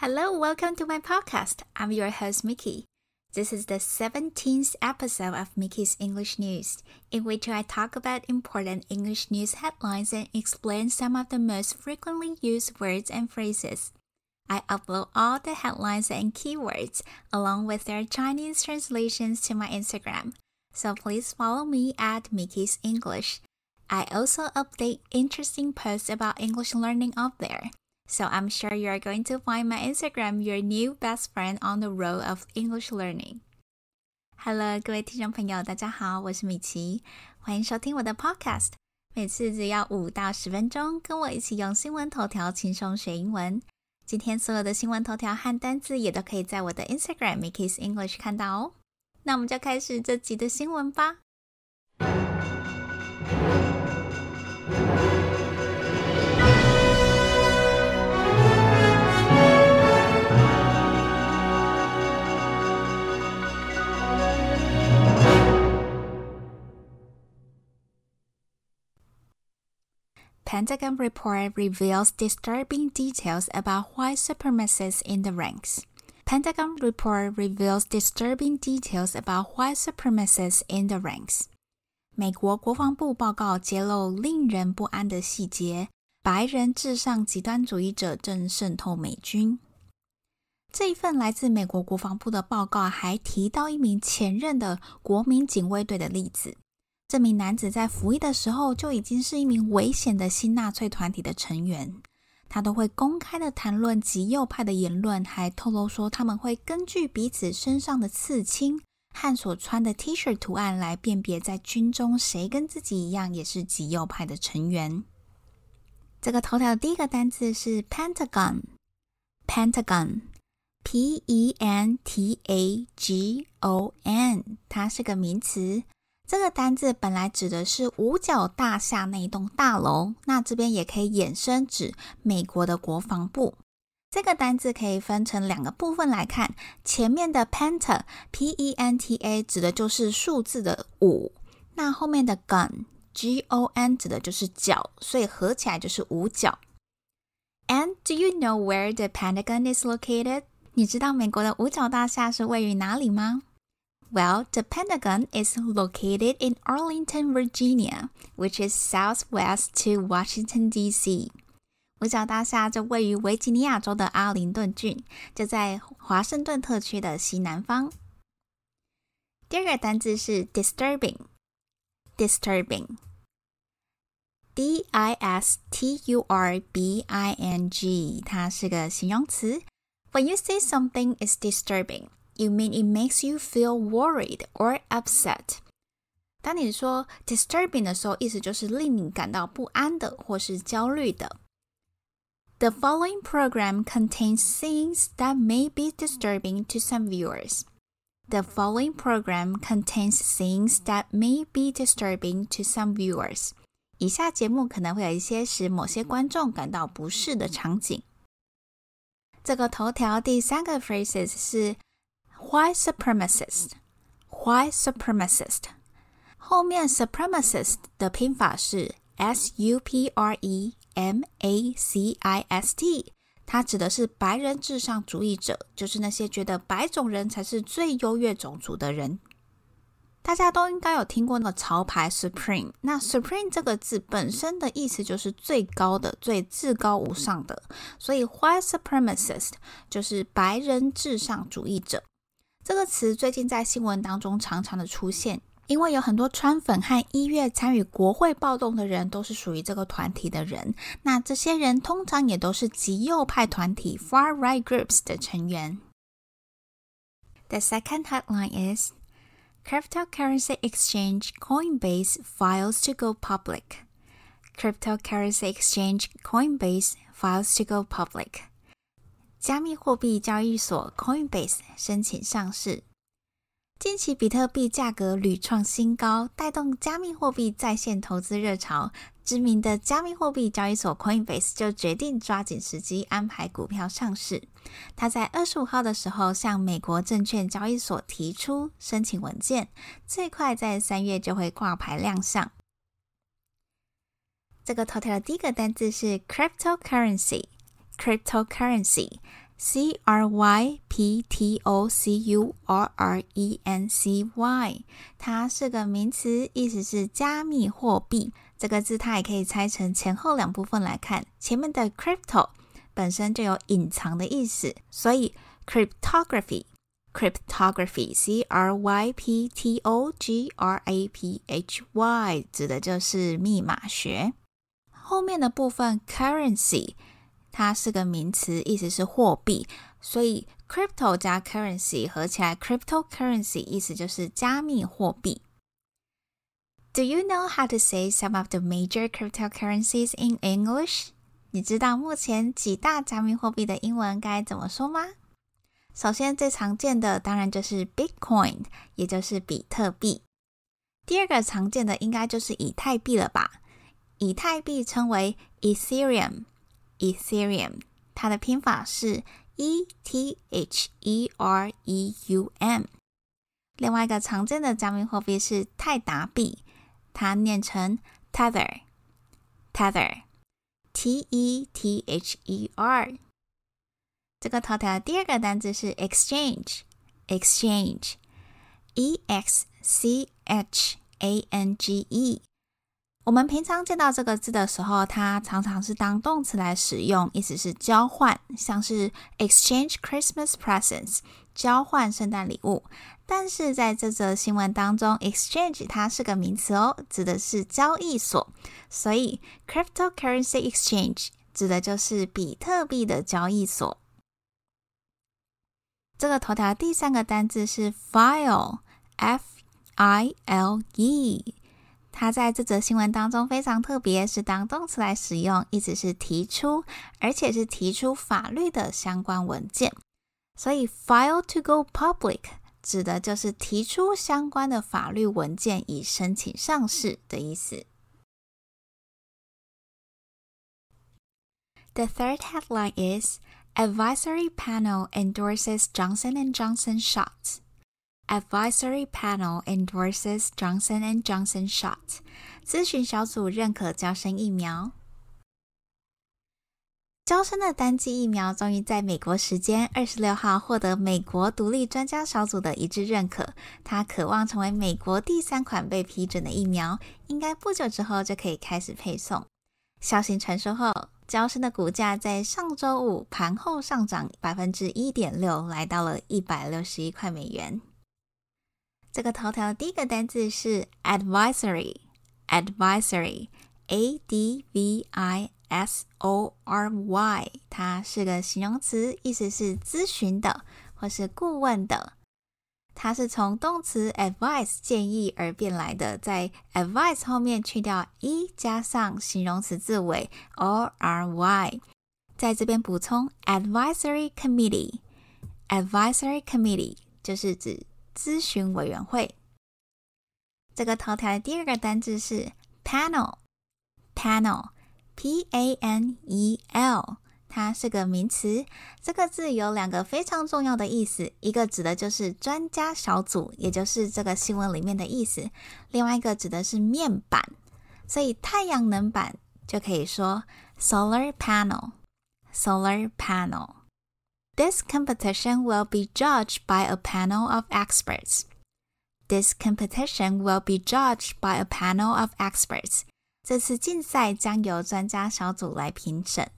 Hello, welcome to my podcast. I'm your host, Mickey. This is the 17th episode of Mickey's English News, in which I talk about important English news headlines and explain some of the most frequently used words and phrases. I upload all the headlines and keywords along with their Chinese translations to my Instagram. So please follow me at Mickey's English. I also update interesting posts about English learning up there. So I'm sure you are going to find my Instagram your new best friend on the road of English learning. Hello，各位听众朋友，大家好，我是米奇，欢迎收听我的 Podcast。每次只要五到十分钟，跟我一起用新闻头条轻松学英文。今天所有的新闻头条和单字也都可以在我的 Instagram Mickey's English 看到哦。那我们就开始这集的新闻吧。 Pentagon report reveals disturbing details about white supremacists in the ranks. Pentagon report reveals disturbing details about white supremacists in the ranks. 美国国防部报告揭露令人不安的细节：白人至上极端主义者正渗透美军。这一份来自美国国防部的报告还提到一名前任的国民警卫队的例子。 这名男子在服役的时候就已经是一名危险的新纳粹团体的成员，他都会公开的谈论极右派的言论，还透露说他们会根据彼此身上的刺青和所穿的 T 恤图案来辨别在军中谁跟自己一样也是极右派的成员。这个头条的第一个单词是 Pentagon，Pentagon，P E N T A G O N，它是个名词。这个单字本来指的是五角大厦那一栋大楼，那这边也可以衍生指美国的国防部。这个单字可以分成两个部分来看，前面的 penta p e n t a 指的就是数字的五，那后面的 gun g o n 指的就是角，所以合起来就是五角。And do you know where the Pentagon is located？你知道美国的五角大厦是位于哪里吗 ？Well, the Pentagon is located in Arlington, Virginia, which is southwest to Washington, D.C. 五角大厦就位于维吉尼亚州的阿灵顿郡，就在华盛顿特区的西南方。第二个单字是 disturbing，disturbing，d i s t u r b i n g，它是个形容词。When you say something is disturbing。 You mean it makes you feel worried or upset？当你说 disturbing 的时候，意思就是令你感到不安的或是焦虑的。The following program contains scenes that may be disturbing to some viewers. The following program contains scenes that may be disturbing to some viewers. 以下节目可能会有一些使某些观众感到不适的场景。这个头条第三个 phrases 是 White supremacist, white supremacist，后面 supremacist 的拼法是 s u p r e m a c i s t，它指的是白人至上主义者，就是那些觉得白种人才是最优越种族的人。大家都应该有听过那个潮牌 Supreme，那 Supreme 这个字本身的意思就是最高的、最至高无上的，所以 white supremacist 就是白人至上主义者。这个词最近在新闻当中常常的出现，因为有很多川粉和一月参与国会暴动的人都是属于这个团体的人。那这些人通常也都是极右派团体 （far right groups） 的成员。The second headline is Cryptocurrency exchange Coinbase files to go public. Cryptocurrency exchange Coinbase files to go public. 加密货币交易所 Coinbase 申请上市。近期比特币价格屡创新高，带动加密货币在线投资热潮。知名的加密货币交易所 Coinbase 就决定抓紧时机安排股票上市。他在二十五号的时候向美国证券交易所提出申请文件，最快在三月就会挂牌亮相。这个头条的第一个单字是 cryptocurrency。cryptocurrency C R Y P T O C U R R E N C Y，它是个名词，意思是加密货币。这个字它也可以拆成前后两部分来看。前面的 crypto 本身就有隐藏的意思，所以 cryptography，cryptography，C R Y P T O G R A P H Y 指的就是密码学。后面的部分 currency。 它是个名词，意思是货币，所以 crypto 加 currency 合起来，cryptocurrency 意思就是加密货币。Do you know how to say some of the major cryptocurrencies in English？你知道目前几大加密货币的英文该怎么说吗？首先最常见的当然就是 Bitcoin，也就是比特币。第二个常见的应该就是以太币了吧？以太币称为 Ethereum。Ethereum，它的拼法是 E T H E R E U M。另外一个常见的加密货币是泰达币，它念成 Tether，Tether，T E T H E R。这个头条的第二个单词是 Exchange，Exchange，E X C H A N G E。我们平常见到这个字的时候，它常常是当动词来使用，意思是交换，像是 exchange Christmas presents，交换圣诞礼物。但是在这则新闻当中，exchange 它是个名词哦，指的是交易所，所以 cryptocurrency exchange 指的就是比特币的交易所。这个头条第三个单字是 file，f i l e。它在这则新闻当中非常特别，是当动词来使用，意思是提出，而且是提出法律的相关文件。所以，file to go public 指的就是提出相关的法律文件以申请上市的意思。The third headline is Advisory Panel endorses Johnson and Johnson shots. Advisory panel endorses Johnson and Johnson shot。咨询小组认可交生疫苗。交生的单剂疫苗终于在美国时间二十六号获得美国独立专家小组的一致认可。它渴望成为美国第三款被批准的疫苗，应该不久之后就可以开始配送。消息传出后，交生的股价在上周五盘后上涨百分之一点六，来到了一百六十一块美元。这个头条的第一个单字是 advisory，advisory，a d v i s o r y，它是个形容词，意思是咨询的或是顾问的。它是从动词 advise 建议而变来的，在 advise 后面去掉 e，加上形容词字尾 o r y，在这边补充 advisory committee，advisory committee 就是指。咨询委员会。这个头条的第二个单字是 panel，panel，p a n e l，它是个名词。这个字有两个非常重要的意思，一个指的就是专家小组，也就是这个新闻里面的意思；另外一个指的是面板，所以太阳能板就可以说 solar panel，solar panel。This competition will be judged by a panel of experts. This competition will be judged by a panel of experts. 这次竞赛将由专家小组来评审。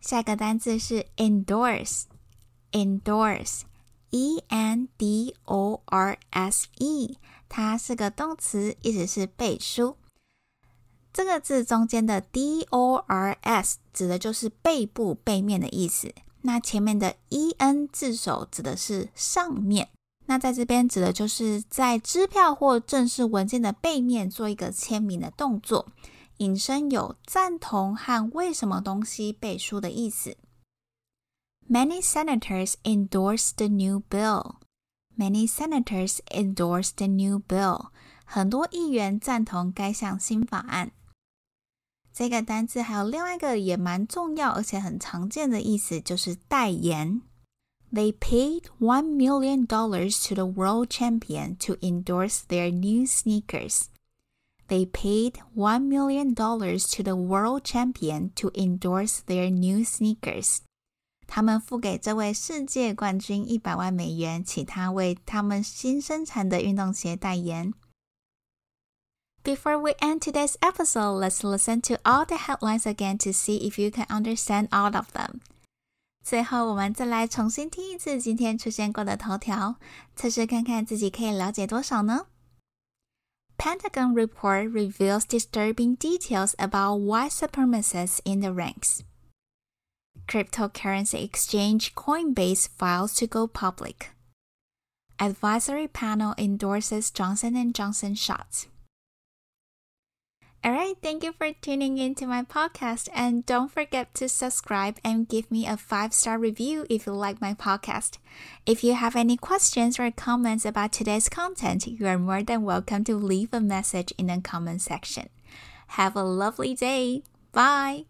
下一个单词是 endorse，endorse，e n d o r s e，它是个动词，意思是背书。这个字中间的 d o r s 指的就是背部、背面的意思。 那前面的 e n 字首指的是上面，那在这边指的就是在支票或正式文件的背面做一个签名的动作，引申有赞同和为什么东西背书的意思。Many senators endorse the new bill. Many senators endorse the new bill. 很多议员赞同该项新法案。这个单词还有另外一个也蛮重要而且很常见的意思，就是代言。They paid one million dollars to the world champion to endorse their new sneakers. They paid one million dollars to the world champion to endorse their new sneakers. 他们付给这位世界冠军一百万美元，请他为他们新生产的运动鞋代言。Before we end today's episode, let's listen to all the headlines again to see if you can understand all of them. 最后，我们再来重新听一次今天出现过的头条，测试看看自己可以了解多少呢？Pentagon report reveals disturbing details about white supremacists in the ranks. Cryptocurrency exchange Coinbase files to go public. Advisory panel endorses Johnson & Johnson shots. All right, thank you for tuning into my podcast and don't forget to subscribe and give me a 5-star review if you like my podcast. If you have any questions or comments about today's content, you are more than welcome to leave a message in the comment section. Have a lovely day. Bye.